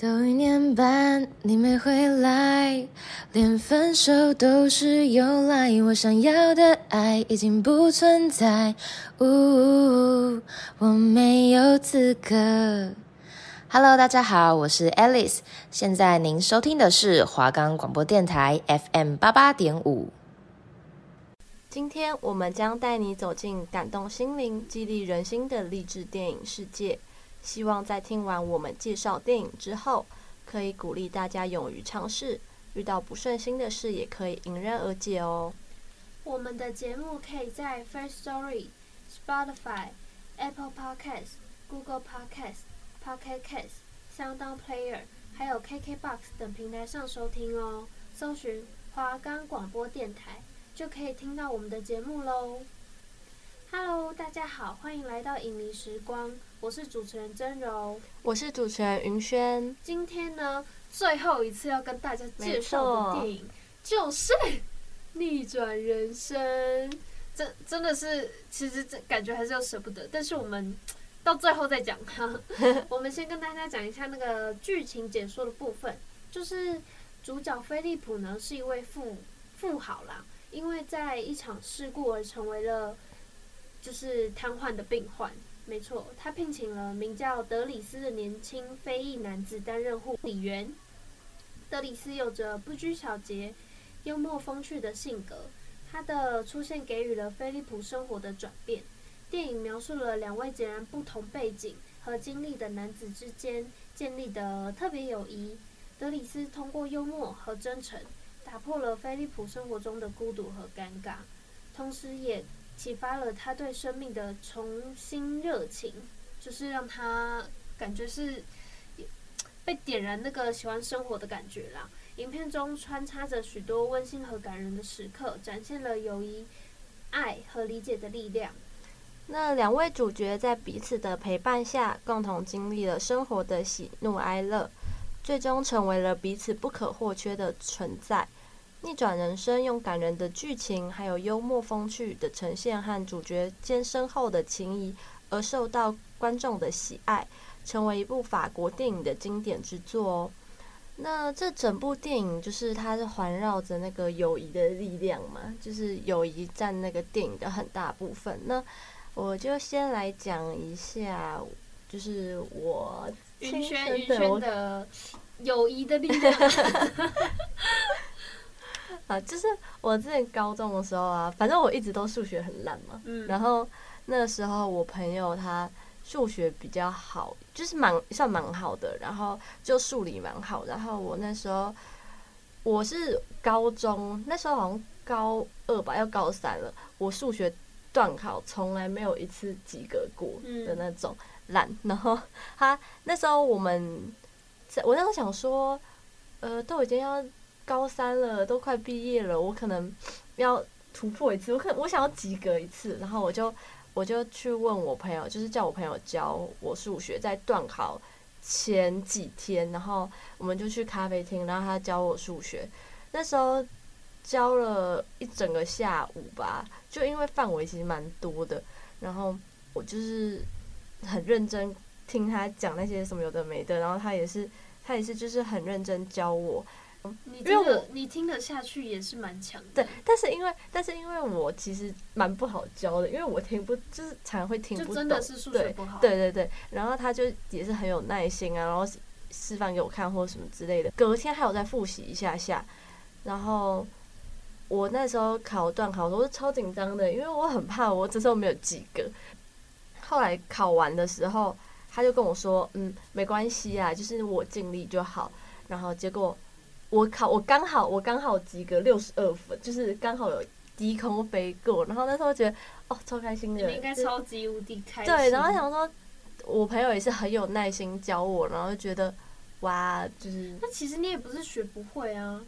都一年半，你没回来，连分手都是由来。我想要的爱已经不存在，呜，我没有资格。Hello，大家好，我是 Alice，现在您收听的是华冈广播电台 FM 八八点五。今天我们将带你走进感动心灵、激励人心的励志电影世界。希望在听完我们介绍电影之后，可以鼓励大家勇于尝试，遇到不顺心的事也可以迎刃而解哦。我们的节目可以在 First Story、Spotify、Apple Podcast、Google Podcast、Pocket Cast、Sound Player，还有 KKBox 等平台上收听哦。搜寻华冈广播电台，就可以听到我们的节目喽。Hello，大家好，欢迎来到影迷时光。我是主持人真柔，我是主持人云轩。今天呢，最后一次要跟大家介绍的电影就是《逆转人生》。真真的是，其实这感觉还是要舍不得，但是我们到最后再讲哈。我们先跟大家讲一下那个剧情解说的部分，就是主角菲利普呢是一位富富豪啦，因为在一场事故而成为了。就是瘫痪的病患，没错，他聘请了名叫德里斯的年轻非裔男子担任护理员。德里斯有着不拘小节、幽默风趣的性格，他的出现给予了菲利普生活的转变。电影描述了两位截然不同背景和经历的男子之间建立的特别友谊。德里斯通过幽默和真诚，打破了菲利普生活中的孤独和尴尬，同时也。启发了他对生命的重新热情，就是让他感觉是被点燃那个喜欢生活的感觉啦。影片中穿插着许多温馨和感人的时刻，展现了友谊、爱和理解的力量。那两位主角在彼此的陪伴下，共同经历了生活的喜怒哀乐，最终成为了彼此不可或缺的存在。逆转人生用感人的剧情，还有幽默风趣的呈现和主角间深厚的情谊，而受到观众的喜爱，成为一部法国电影的经典之作哦。那这整部电影就是它是环绕着那个友谊的力量嘛，就是友谊占那个电影的很大部分。那我就先来讲一下，就是我亲身的的友谊的力量。啊，就是我之前高中的时候啊，反正我一直都数学很烂嘛。嗯。然后那时候我朋友他数学比较好，就是蛮算蛮好的，然后就数理蛮好。然后我那时候我是高中那时候好像高二吧，要高三了，我数学断考从来没有一次及格过的那种烂。嗯。然后他那时候我们在我那时候想说，呃，都已经要。高三了，都快毕业了，我可能要突破一次，我可能我想要及格一次，然后我就我就去问我朋友，就是叫我朋友教我数学，在段考前几天，然后我们就去咖啡厅，然后他教我数学，那时候教了一整个下午吧，就因为范围其实蛮多的，然后我就是很认真听他讲那些什么有的没的，然后他也是他也是就是很认真教我。你听得你听得下去也是蛮强的。对，但是因为但是因为我其实蛮不好教的，因为我听不就是常常会听不懂。就真的是数学不好。对对对，然后他就也是很有耐心啊，然后示范给我看或者什么之类的。隔天还有再复习一下下，然后我那时候考段考都是超紧张的，因为我很怕我这时候没有及格。后来考完的时候，他就跟我说：“嗯，没关系啊，就是我尽力就好。”然后结果。我考我刚好我刚好及格六十二分，就是刚好有低空飞过，然后那时候觉得哦超开心的，你应该超级无敌开心。对，然后想说，我朋友也是很有耐心教我，然后就觉得哇，就是那其实你也不是学不会啊，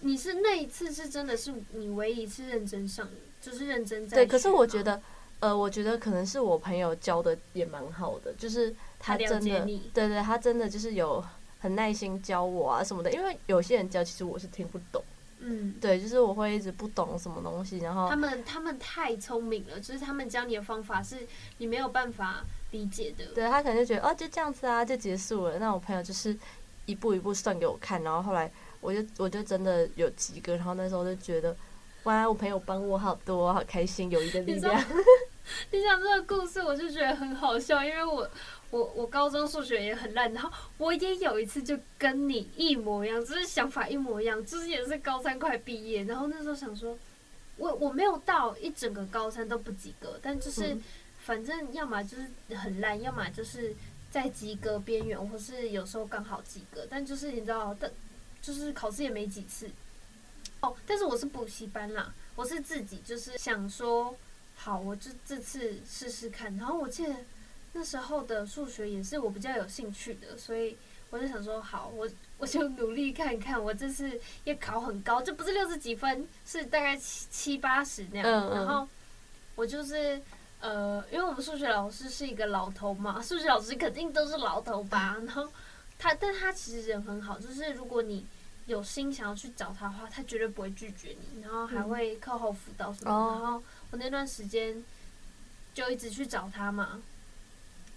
你是那一次是真的是你唯一一次认真上，就是认真在。对，可是我觉得，呃，我觉得可能是我朋友教的也蛮好的，就是他真的，对对，他真的就是有。很耐心教我啊什么的，因为有些人教其实我是听不懂，嗯，对，就是我会一直不懂什么东西，然后他们他们太聪明了，就是他们教你的方法是你没有办法理解的，对，他可能就觉得哦就这样子啊就结束了，那我朋友就是一步一步算给我看，然后后来我就我就真的有及格，然后那时候就觉得，哇，我朋友帮我好多，好开心，有一个力量。你 讲这个故事，我就觉得很好笑，因为我我我高中数学也很烂，然后我也有一次就跟你一模一样，就是想法一模一样，就是也是高三快毕业，然后那时候想说，我我没有到一整个高三都不及格，但就是反正要么就是很烂，要么就是在及格边缘，或是有时候刚好及格，但就是你知道，但就是考试也没几次。哦，但是我是补习班啦，我是自己就是想说。好，我就这次试试看。然后我记得那时候的数学也是我比较有兴趣的，所以我就想说，好，我我就努力看看。我这次也考很高，这不是六十几分，是大概七七八十那样。嗯嗯。然后我就是呃，因为我们数学老师是一个老头嘛，数学老师肯定都是老头吧。然后他，但他其实人很好，就是如果你有心想要去找他的话，他绝对不会拒绝你，然后还会课后辅导什么。嗯。然后。我那段时间就一直去找他嘛，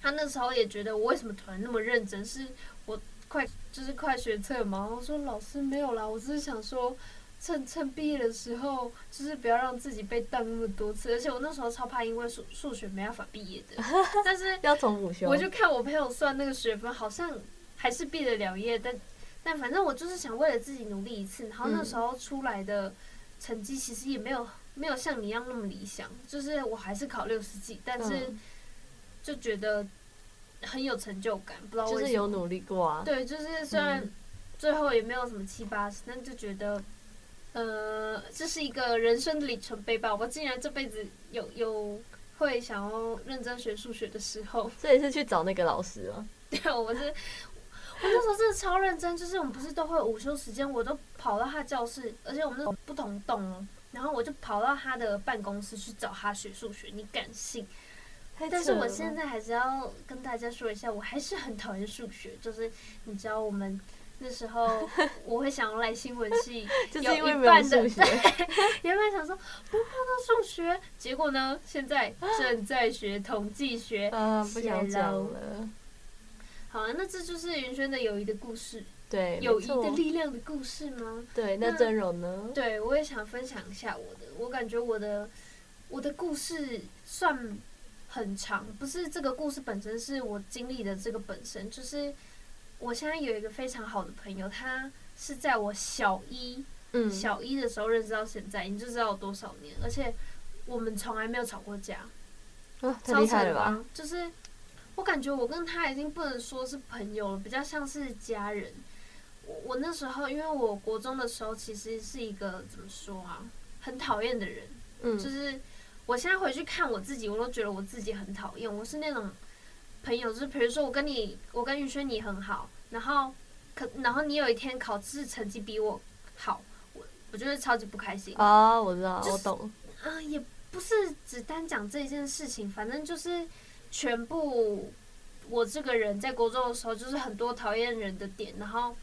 他那时候也觉得我为什么突然那么认真，是我快就是快学测嘛。我说老师没有啦，我只是想说趁趁毕业的时候，就是不要让自己被当那么多次。而且我那时候超怕因为数数学没办法毕业的，但是 要重补修，我就看我朋友算那个学分，好像还是毕得了业，但但反正我就是想为了自己努力一次。然后那时候出来的成绩其实也没有。没有像你一样那么理想，就是我还是考六十几，但是就觉得很有成就感，不知道为什么。就是有努力过啊。对，就是虽然最后也没有什么七八十，但就觉得，呃，这是一个人生的里程碑吧。我竟然这辈子有有会想要认真学数学的时候。这也是去找那个老师了？对，我是我那时候真的超认真，就是我们不是都会午休时间，我都跑到他教室，而且我们是不同栋哦。然后我就跑到他的办公室去找他学数学，你敢信？但是我现在还是要跟大家说一下，我还是很讨厌数学。就是你知道，我们那时候 我会想要来新闻系，有一半的对，原本想说不碰到数学，结果呢，现在正在学统计学，啊，不想讲了。好了，那这就是云轩的友谊的故事。对，友谊的力量的故事吗？对，那真容呢？对，我也想分享一下我的。我感觉我的我的故事算很长，不是这个故事本身，是我经历的这个本身。就是我现在有一个非常好的朋友，他是在我小一，嗯，小一的时候认识到现在，你就知道有多少年。而且我们从来没有吵过架，啊，太厉害了吧？就是我感觉我跟他已经不能说是朋友了，比较像是家人。我那时候，因为我国中的时候，其实是一个怎么说啊，很讨厌的人。嗯，就是我现在回去看我自己，我都觉得我自己很讨厌。我是那种朋友，就是比如说我跟你，我跟宇轩你很好，然后可然后你有一天考试成绩比我好，我我觉得超级不开心。哦，我知道，就是、我懂。啊、呃，也不是只单讲这一件事情，反正就是全部我这个人在国中的时候，就是很多讨厌人的点，然后。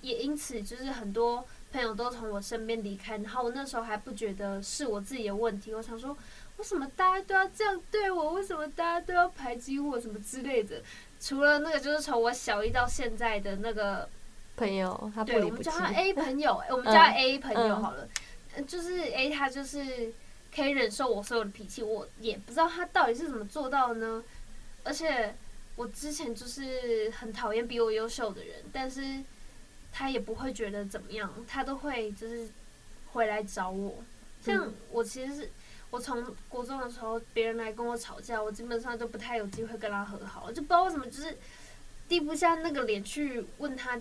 也因此，就是很多朋友都从我身边离开，然后我那时候还不觉得是我自己的问题。我想说，为什么大家都要这样对我？为什么大家都要排挤我？什么之类的。除了那个，就是从我小一到现在的那个朋友，他不对，我们叫他 A 朋友，我们叫他 A 朋友好了。嗯，就是 A，他就是可以忍受我所有的脾气，我也不知道他到底是怎么做到的呢。而且我之前就是很讨厌比我优秀的人，但是。他也不会觉得怎么样，他都会就是回来找我。像我其实是我从国中的时候，别人来跟我吵架，我基本上就不太有机会跟他和好，就不知道为什么，就是低不下那个脸去问他，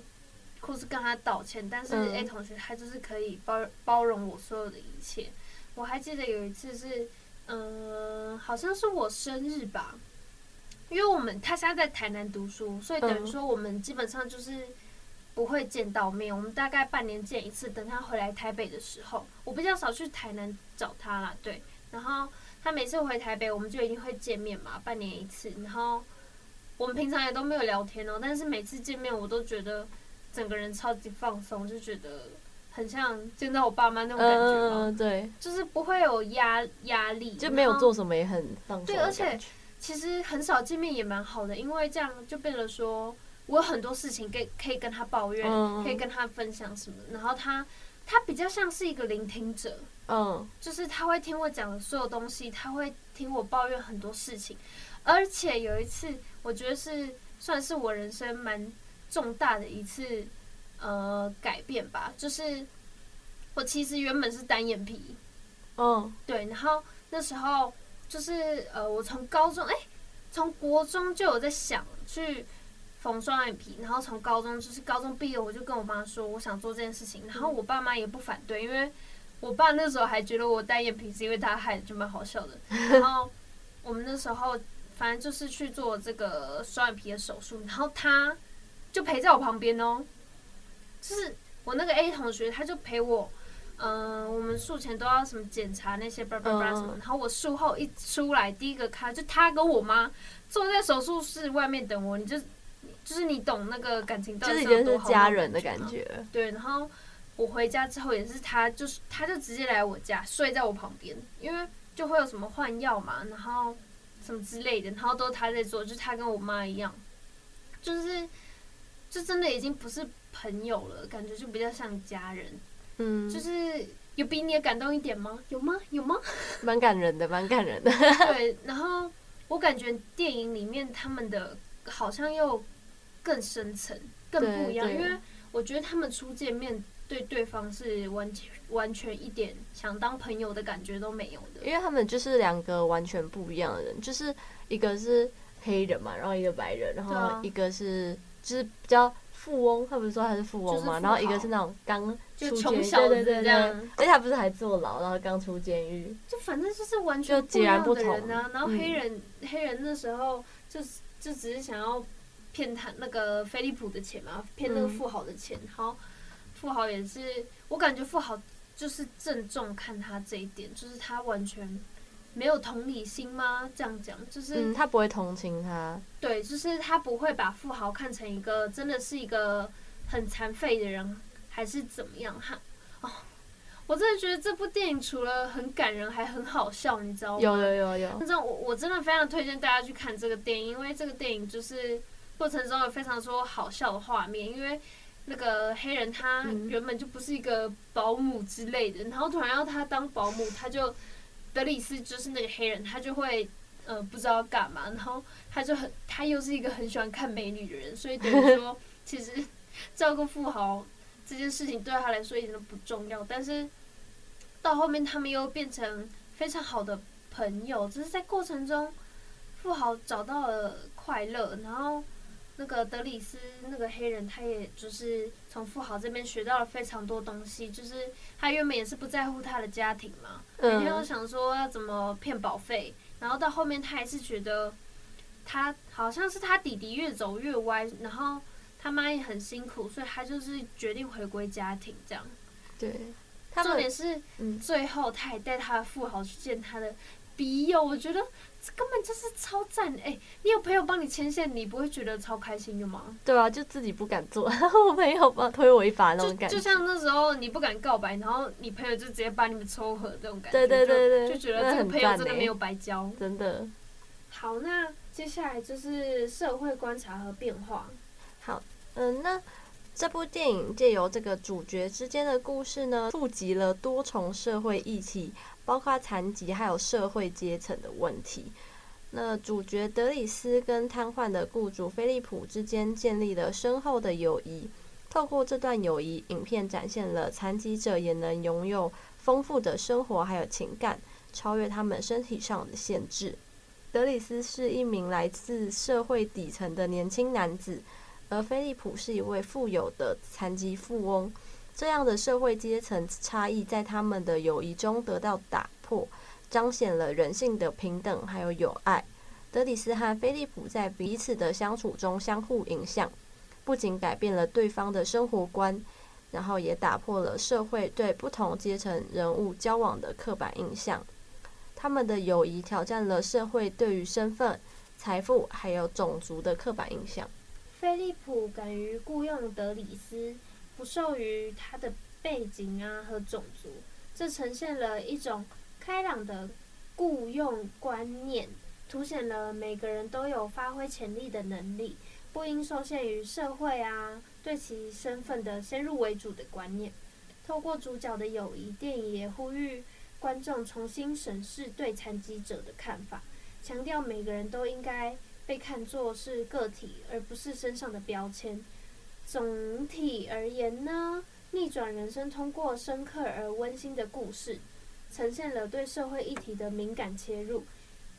或是跟他道歉。但是 A 同学他就是可以包包容我所有的一切。我还记得有一次是，嗯、呃，好像是我生日吧，因为我们他现在在台南读书，所以等于说我们基本上就是。不会见到面，我们大概半年见一次。等他回来台北的时候，我比较少去台南找他啦。对，然后他每次回台北，我们就一定会见面嘛，半年一次。然后我们平常也都没有聊天哦，但是每次见面，我都觉得整个人超级放松，就觉得很像见到我爸妈那种感觉。嗯，对，就是不会有压压力，就没有做什么也很放松。对，而且其实很少见面也蛮好的，因为这样就变得说。我有很多事情可以可以跟他抱怨，可以跟他分享什么。然后他他比较像是一个聆听者，嗯，就是他会听我讲的所有东西，他会听我抱怨很多事情。而且有一次，我觉得是算是我人生蛮重大的一次呃改变吧，就是我其实原本是单眼皮，嗯，对，然后那时候就是呃，我从高中哎，从国中就有在想去缝双眼皮，然后从高中就是高中毕业，我就跟我妈说我想做这件事情，然后我爸妈也不反对，因为我爸那时候还觉得我单眼皮是因为他害的，就蛮好笑的。然后我们那时候。反正就是去做这个双眼皮的手术，然后他就陪在我旁边哦。就是我那个 A 同学，他就陪我，嗯、呃，我们术前都要什么检查那些叭叭叭什么，然后我术后一出来，第一个看就他跟我妈坐在手术室外面等我，你就就是你懂那个感情到底是有多好，家人的感觉。对，然后我回家之后也是他，就是他就直接来我家睡在我旁边，因为就会有什么换药嘛，然后。什么之类的，然后都是他在做，就是他跟我妈一样，就是，就真的已经不是朋友了，感觉就比较像家人。嗯，就是有比你也感动一点吗？有吗？有吗？蛮感人的，蛮感人的。对，然后我感觉电影里面他们的好像又更深层、更不一样，因为我觉得他们初见面。对对方是完全完全一点想当朋友的感觉都没有的，因为他们就是两个完全不一样的人，就是一个是黑人嘛，然后一个白人，然后一个是就是比较富翁，他不是说他是富翁嘛，然后一个是那种刚出监狱，对对对，这样，而且他不是还坐牢，然后刚出监狱，就反正就是完全不一样的人啊。然后黑人、嗯、黑人那时候就就只是想要骗他那个菲利普的钱嘛，骗那个富豪的钱，好、嗯。富豪也是，我感觉富豪就是郑重看他这一点，就是他完全没有同理心吗？这样讲就是、嗯，他不会同情他。对，就是他不会把富豪看成一个真的是一个很残废的人，还是怎么样？哈，哦，我真的觉得这部电影除了很感人，还很好笑，你知道吗？有有有有。那我我真的非常推荐大家去看这个电影，因为这个电影就是过程中有非常多好笑的画面，因为。那个黑人他原本就不是一个保姆之类的，嗯、然后突然要他当保姆，他就德里斯就是那个黑人，他就会呃不知道干嘛，然后他就很他又是一个很喜欢看美女的人，所以等于说其实照顾富豪这件事情对他来说一点都不重要，但是到后面他们又变成非常好的朋友，只是在过程中富豪找到了快乐，然后。那个德里斯那个黑人，他也就是从富豪这边学到了非常多东西。就是他原本也是不在乎他的家庭嘛，每天都想说要怎么骗保费，然后到后面他还是觉得他好像是他弟弟越走越歪，然后他妈也很辛苦，所以他就是决定回归家庭这样。对，重点是最后他还带他的富豪去见他的笔友，我觉得。这根本就是超赞哎、欸！你有朋友帮你牵线，你不会觉得超开心的吗？对啊，就自己不敢做，然后我朋友帮推我一把那种感觉。就像那时候你不敢告白，然后你朋友就直接把你们撮合这种感觉。对对对对，就，就觉得这个朋友真的没有白交。真的。好，那接下来就是社会观察和变化。好，嗯，那这部电影借由这个主角之间的故事呢，触及了多重社会议题。包括残疾，还有社会阶层的问题。那主角德里斯跟瘫痪的雇主菲利普之间建立了深厚的友谊。透过这段友谊，影片展现了残疾者也能拥有丰富的生活，还有情感，超越他们身体上的限制。德里斯是一名来自社会底层的年轻男子，而菲利普是一位富有的残疾富翁。这样的社会阶层差异在他们的友谊中得到打破，彰显了人性的平等还有友爱。德里斯和菲利普在彼此的相处中相互影响，不仅改变了对方的生活观，然后也打破了社会对不同阶层人物交往的刻板印象。他们的友谊挑战了社会对于身份、财富还有种族的刻板印象。菲利普敢于雇佣德里斯。不受于他的背景啊和种族，这呈现了一种开朗的雇佣观念，凸显了每个人都有发挥潜力的能力。不应受限于社会啊对其身份的先入为主的观念。透过主角的友谊，电影也呼吁观众重新审视对残疾者的看法，强调每个人都应该被看作是个体，而不是身上的标签。总体而言呢，《逆转人生》通过深刻而温馨的故事，呈现了对社会议题的敏感切入，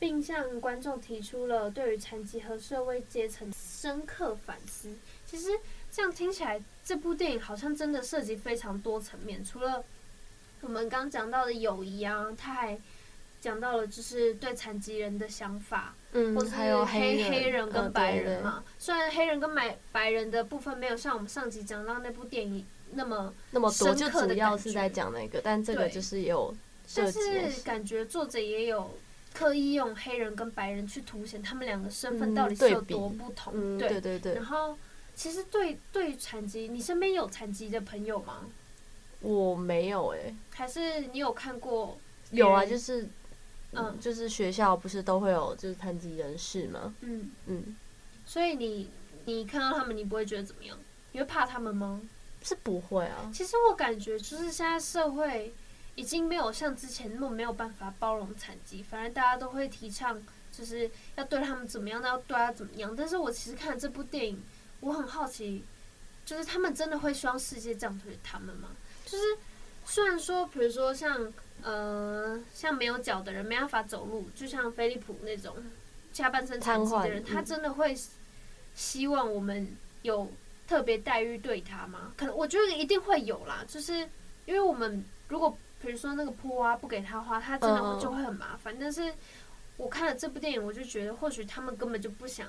并向观众提出了对于残疾和社会阶层深刻反思。其实。这样听起来，这部电影好像真的涉及非常多层面。除了我们刚讲到的友谊啊，他还讲到了就是对残疾人的想法，嗯，或是还有黑黑黑人跟白人嘛。虽然黑人跟白白人的部分没有像我们上集讲到那部电影那么那么多，就主要是在讲那个，但这个就是有涉及，但是感觉作者也有刻意用黑人跟白人去凸显他们两个身份到底是有多不同，嗯、对，对对对，然后。其实对对残疾，你身边有残疾的朋友吗？我没有哎、欸，还是你有看过？有啊，就是嗯，嗯，就是学校不是都会有就是残疾人士吗？嗯嗯，所以你你看到他们，你不会觉得怎么样？你会怕他们吗？是不会啊。其实我感觉就是现在社会已经没有像之前那么没有办法包容残疾，反而大家都会提倡就是要对他们怎么样，要对他怎么样。但是我其实看了这部电影。我很好奇，就是他们真的会希望世界这样对他们吗？就是虽然说，比如说像呃，像没有脚的人没办法走路，就像飞利浦那种下半身残疾的人，他真的会希望我们有特别待遇对他吗？可能我觉得一定会有啦，就是因为我们如果比如说那个坡啊不给他花，他真的就会很麻烦。但是我看了这部电影，我就觉得或许他们根本就不想。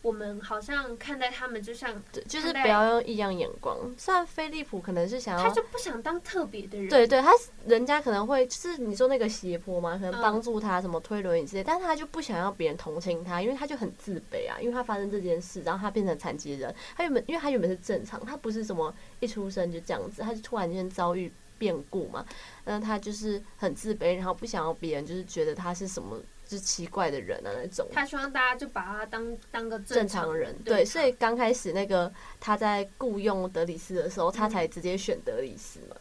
我们好像看待他们就像，对，就是不要用异样眼光。虽然菲利普可能是想要，他就不想当特别的人。对对，他人家可能会就是你说那个斜坡嘛，可能帮助他什么推轮椅之类，但是他就不想要别人同情他，因为他就很自卑啊，因为他发生这件事，然后他变成残疾人。他原本因为他原本是正常，他不是什么一出生就这样子，他就突然间遭遇变故嘛，那他就是很自卑，然后不想要别人就是觉得他是什么。是奇怪的人啊，那种。他希望大家就把他当当个正常人，对，所以刚开始那个他在雇佣德里斯的时候，他才直接选德里斯嘛。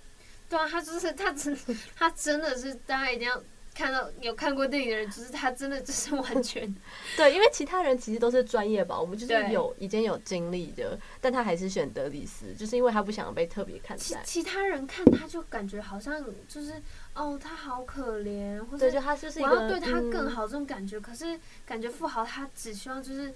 对啊，他就是他真他真的是大家一定要。看到有看过电影的人，就是他真的就是完全 对，因为其他人其实都是专业吧，我们就是有已经有经历的，但他还是选德里斯，就是因为他不想被特别看待。其其他人看他就感觉好像就是哦，他好可怜，或者就他就是我要对他更好这种感觉。嗯、可是感觉富豪他只希望就是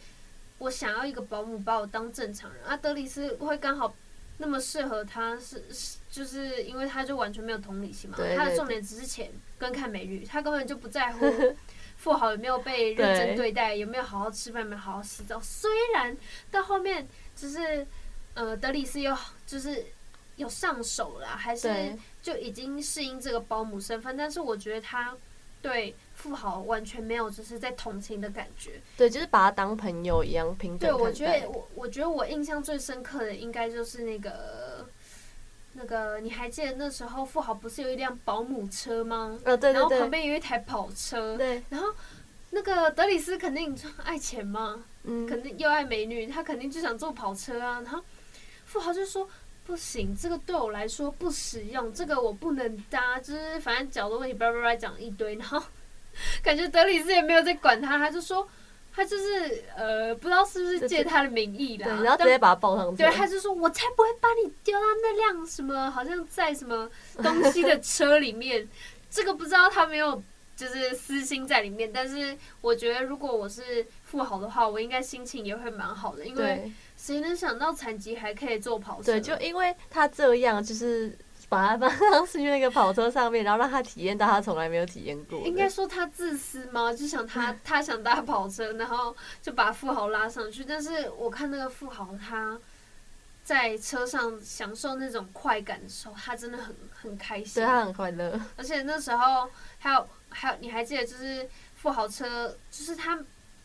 我想要一个保姆把我当正常人，啊，德里斯会刚好那么适合他是，是就是因为他就完全没有同理心嘛，他的重点只是钱。跟看美女，他根本就不在乎 富豪有没有被认真对待，有没有好好吃饭，有没有好好洗澡。虽然到后面就是呃，德里斯又就是有上手了，还是就已经适应这个保姆身份，但是我觉得他对富豪完全没有就是在同情的感觉。对，就是把他当朋友一样平等。对，我觉得我我觉得我印象最深刻的应该就是那个。那个你还记得那时候富豪不是有一辆保姆车吗？呃、哦，对对对。然后旁边有一台跑车。对。然后那个德里斯肯定爱钱嘛，嗯，肯定又爱美女，他肯定就想坐跑车啊。然后富豪就说：“不行，这个对我来说不实用，这个我不能搭。”就是反正脚的问题，叭叭叭讲一堆。然后 感觉德里斯也没有在管他，他就说。他就是呃，不知道是不是借他的名义啦，对，然后直接把他抱上去。对，他就说：“我才不会把你丢到那辆什么，好像在什么 东西的车里面。”这个不知道他没有就是私心在里面，但是我觉得如果我是富豪的话，我应该心情也会蛮好的，因为谁能想到残疾还可以做跑车？对，就因为他这样就是。把他放 上去那个跑车上面，然后让他体验到他从来没有体验过。应该说他自私吗？就想他 他想搭跑车，然后就把富豪拉上去。但是我看那个富豪他在车上享受那种快感的时候，他真的很很开心。对，他很快乐。而且那时候还有还有，你还记得就是富豪车，就是他。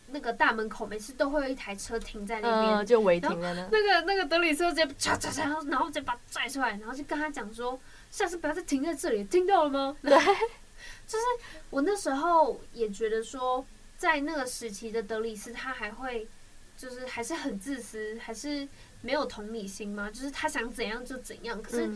那个大门口每次都会有一台车停在那边，嗯，就违停了呢。那个那个德里斯直接嚓嚓嚓，然后直接把他拽出来，然后就跟他讲说：“下次不要再停在这里，听到了吗？”对，就是我那时候也觉得说，在那个时期的德里斯，他还会就是还是很自私，还是没有同理心吗？就是他想怎样就怎样。可是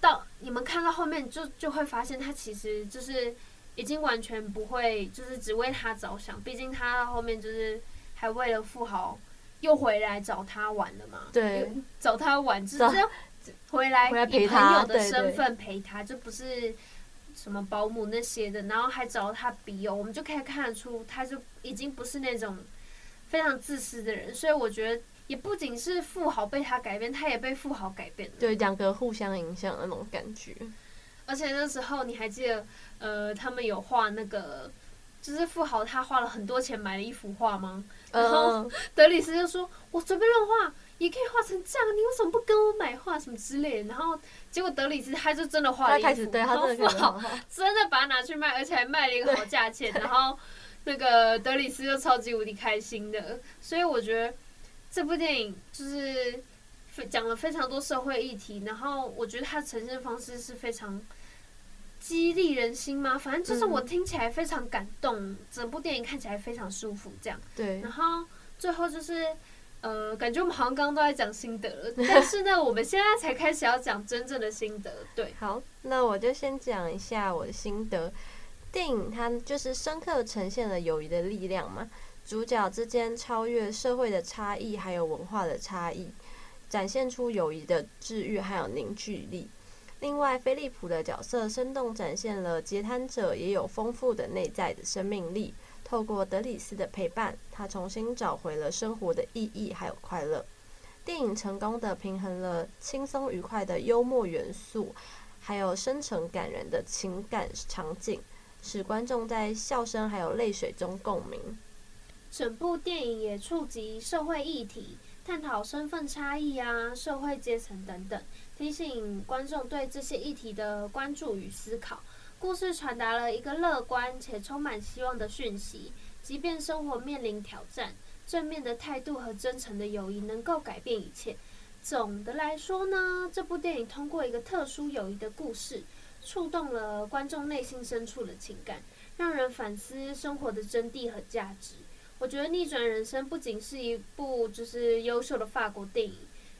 到你们看到后面就，就就会发现他其实就是已经完全不会，就是只为他着想。毕竟他后面就是还为了富豪又回来找他玩了嘛。对，找他玩就是回来以朋友的身份陪他，就不是什么保姆那些的。然后还找他笔友，我们就可以看得出，他就已经不是那种。非常自私的人，所以我觉得也不仅是富豪被他改变，他也被富豪改变了。对，两个互相影响的那种感觉。而且那时候你还记得，呃，他们有画那个，就是富豪他花了很多钱买了一幅画吗？然后 德里斯就说：“我随便乱画也可以画成这样，你为什么不跟我买画什么之类的？”然后结果德里斯他就真的画了一幅，他开始对他真的 富豪 真的把它拿去卖，而且还卖了一个好价钱，然后。那个德里斯就超级无敌开心的，所以我觉得这部电影就是讲了非常多社会议题，然后我觉得它呈现方式是非常激励人心吗，反正就是我听起来非常感动，整部电影看起来非常舒服，这样。对。然后最后就是呃，感觉我们好像刚刚都在讲心得了，但是呢，我们现在才开始要讲真正的心得。对。好，那我就先讲一下我的心得。电影它就是深刻呈现了友谊的力量嘛，主角之间超越社会的差异，还有文化的差异，展现出友谊的治愈还有凝聚力。另外，菲利普的角色生动展现了截瘫者也有丰富的内在的生命力。透过德里斯的陪伴，他重新找回了生活的意义还有快乐。电影成功的平衡了轻松愉快的幽默元素，还有深沉感人的情感场景。使观众在笑声还有泪水中共鸣。整部电影也触及社会议题，探讨身份差异啊、社会阶层等等，提醒观众对这些议题的关注与思考。故事传达了一个乐观且充满希望的讯息，即便生活面临挑战，正面的态度和真诚的友谊能够改变一切。总的来说呢，这部电影通过一个特殊友谊的故事。触动了观众内心深处的情感，让人反思生活的真谛和价值。我觉得《逆转人生》不仅是一部就是优秀的法国电影，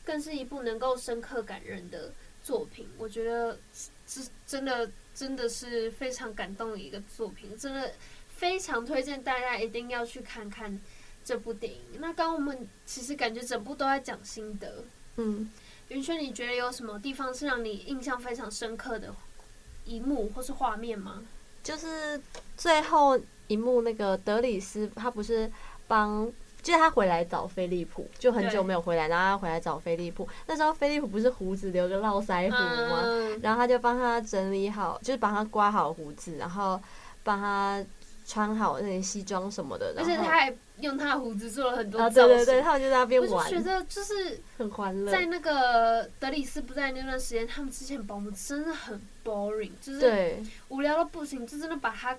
更是一部能够深刻感人的作品。我觉得这真的真的是非常感动的一个作品，真的非常推荐大家一定要去看看这部电影。那刚刚我们其实感觉整部都在讲心得，嗯，云轩，你觉得有什么地方是让你印象非常深刻的？一幕或是画面吗？就是最后一幕，那个德里斯他不是帮，就是他回来找菲利普，就很久没有回来，然后他回来找菲利普。那时候菲利普不是胡子留个络腮胡吗？嗯、然后他就帮他整理好，就是帮他刮好胡子，然后帮他穿好那些西装什么的。而且他还用他的胡子做了很多造型。对对对，他们就在那边玩。我就觉得就是很欢乐。在那个德里斯不在那段时间，他们之前保姆真的很。boring 就是无聊到不行，就真的把他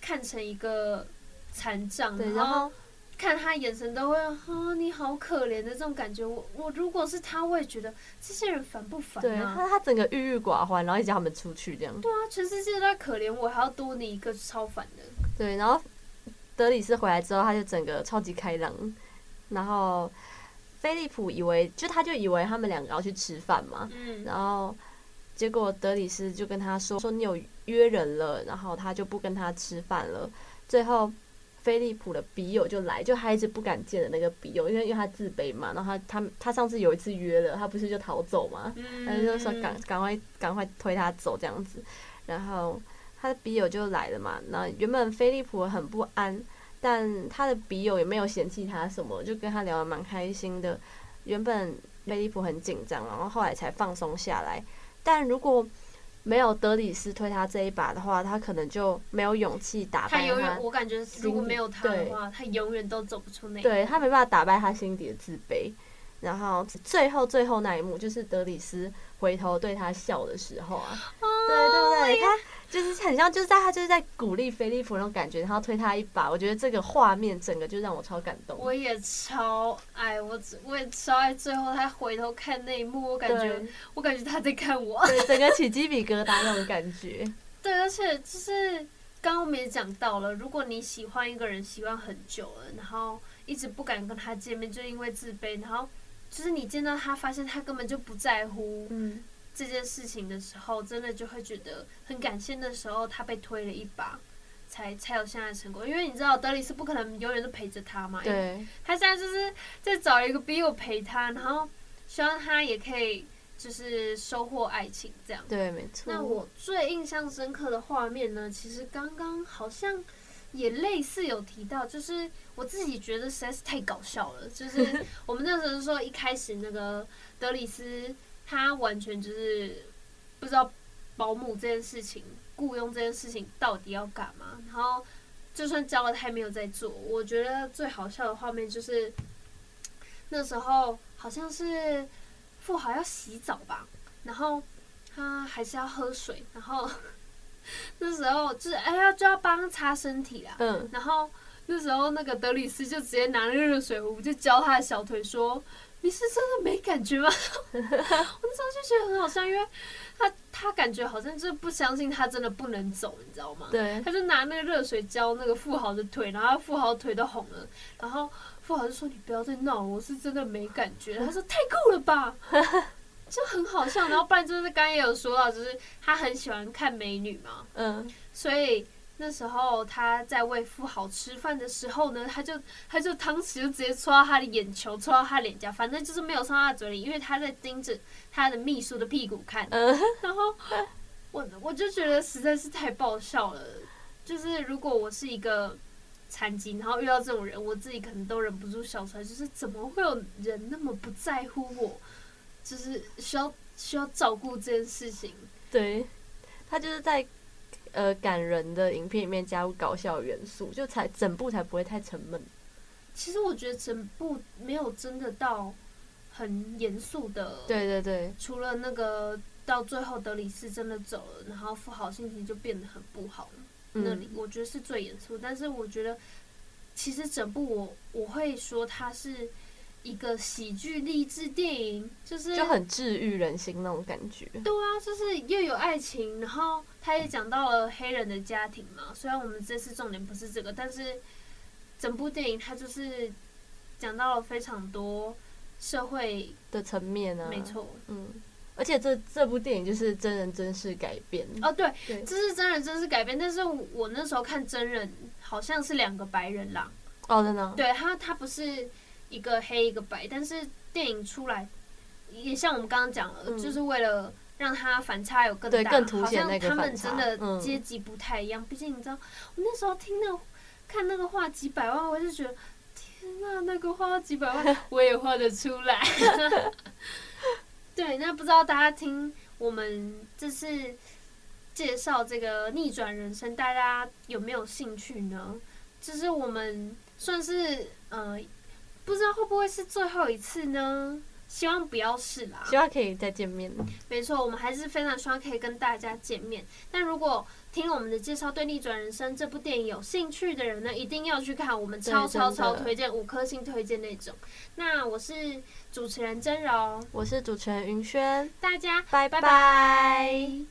看成一个残障，然后看他眼神都会啊，你好可怜的这种感觉。我我如果是他，我也觉得这些人烦不烦啊？对，他他整个郁郁寡欢，然后一直叫他们出去这样。对啊，全世界都在可怜我，还要多你一个，超烦的。对，然后德里斯回来之后，他就整个超级开朗。然后菲利普以为，就他就以为他们两个要去吃饭嘛，嗯，然后。结果德里斯就跟他说：“说你有约人了，然后他就不跟他吃饭了。”最后，菲利浦的笔友就来，就他一直不敢见的那个笔友，因为因为他自卑嘛。然后他他他上次有一次约了，他不是就逃走嘛？他就说赶赶快赶快推他走这样子。然后他的笔友就来了嘛。那原本飞利浦很不安，但他的笔友也没有嫌弃他什么，就跟他聊得蛮开心的。原本飞利浦很紧张，然后后来才放松下来。但如果没有德里斯推他这一把的话，他可能就没有勇气打败他。他永远，我感觉如果没有他的话，他永远都走不出那一步。对，他没办法打败他心底的自卑。然后最后最后那一幕，就是德里斯回头对他笑的时候啊，哦、对对不对？他。就是很像，就是在他就是在鼓励菲利普那种感觉，然后推他一把。我觉得这个画面整个就让我超感动。我也超爱我，我也超爱最后他回头看那一幕，我感觉我感觉他在看我，对，整个起鸡皮疙瘩那种感觉。对，而且就是刚刚我们也讲到了，如果你喜欢一个人，喜欢很久了，然后一直不敢跟他见面，就因为自卑。然后就是你见到他，发现他根本就不在乎这件事情的时候，真的就会觉得很感谢。那时候他被推了一把，才才有现在的成果。因为你知道，德里斯不可能永远都陪着他嘛。对。他现在就是在找一个 Bill 陪他，然后希望他也可以就是收获爱情这样。对，没错。那我最印象深刻的画面呢，其实刚刚好像。也类似有提到，就是我自己觉得实在是太搞笑了。就是 我们那时候说，一开始那个德里斯他完全就是不知道保姆这件事情、雇佣这件事情到底要干嘛。然后就算教了，他也没有在做。我觉得最好笑的画面就是那时候好像是富豪要洗澡吧，然后他还是要喝水，然后。那时候就是哎呀，就要帮他擦身体啦。嗯。然后那时候那个德里斯就直接拿那个热水壶就浇他的小腿，说：“你是真的没感觉吗？” 我那时候就觉得很好笑，因为他他感觉好像就是不相信他真的不能走，你知道吗？对。他就拿那个热水浇那个富豪的腿，然后富豪腿都红了。然后富豪就说：“你不要再闹，我是真的没感觉。”他说：“太酷了吧！”就很好笑，然后不然就是刚刚也有说到，就是他很喜欢看美女嘛，嗯，所以那时候他在喂富豪吃饭的时候呢，他就他就汤匙就直接戳到他的眼球，戳到他脸颊，反正就是没有送到他嘴里，因为他在盯着他的秘书的屁股看，嗯，然后我我就觉得实在是太爆笑了，就是如果我是一个残疾，然后遇到这种人，我自己可能都忍不住笑出来，就是怎么会有人那么不在乎我？就是需要需要照顾这件事情，对，他就是在呃感人的影片里面加入搞笑元素，就才整部才不会太沉闷。其实我觉得整部没有真的到很严肃的，对对对，除了那个到最后德里斯真的走了，然后富豪心情就变得很不好，嗯、那里我觉得是最严肃。但是我觉得其实整部我我会说它是。一个喜剧励志电影，就是就很治愈人心那种感觉。对啊，就是又有爱情，然后他也讲到了黑人的家庭嘛。虽然我们这次重点不是这个，但是整部电影它就是讲到了非常多社会的层面啊。没错，嗯，而且这这部电影就是真人真事改编。哦，对，对，这是真人真事改编。但是我那时候看真人，好像是两个白人啦。哦，真的。对他，他不是。一个黑一个白，但是电影出来也像我们刚刚讲了，嗯，就是为了让他反差有更大，更凸显那个反差。他们真的阶级不太一样。毕，嗯，竟你知道，我那时候听那看那个画几百万，我就觉得天哪，那个画几百万 我也画得出来。对，那不知道大家听我们这次介绍这个逆转人生，大家有没有兴趣呢？就是我们算是呃。不知道会不会是最后一次呢？希望不要是啦。希望可以再见面。没错，我们还是非常希望可以跟大家见面。但如果听我们的介绍对《逆转人生》这部电影有兴趣的人呢，一定要去看，我们超超超推荐，五颗星推荐那种。那我是主持人真柔，我是主持人云轩，大家拜拜。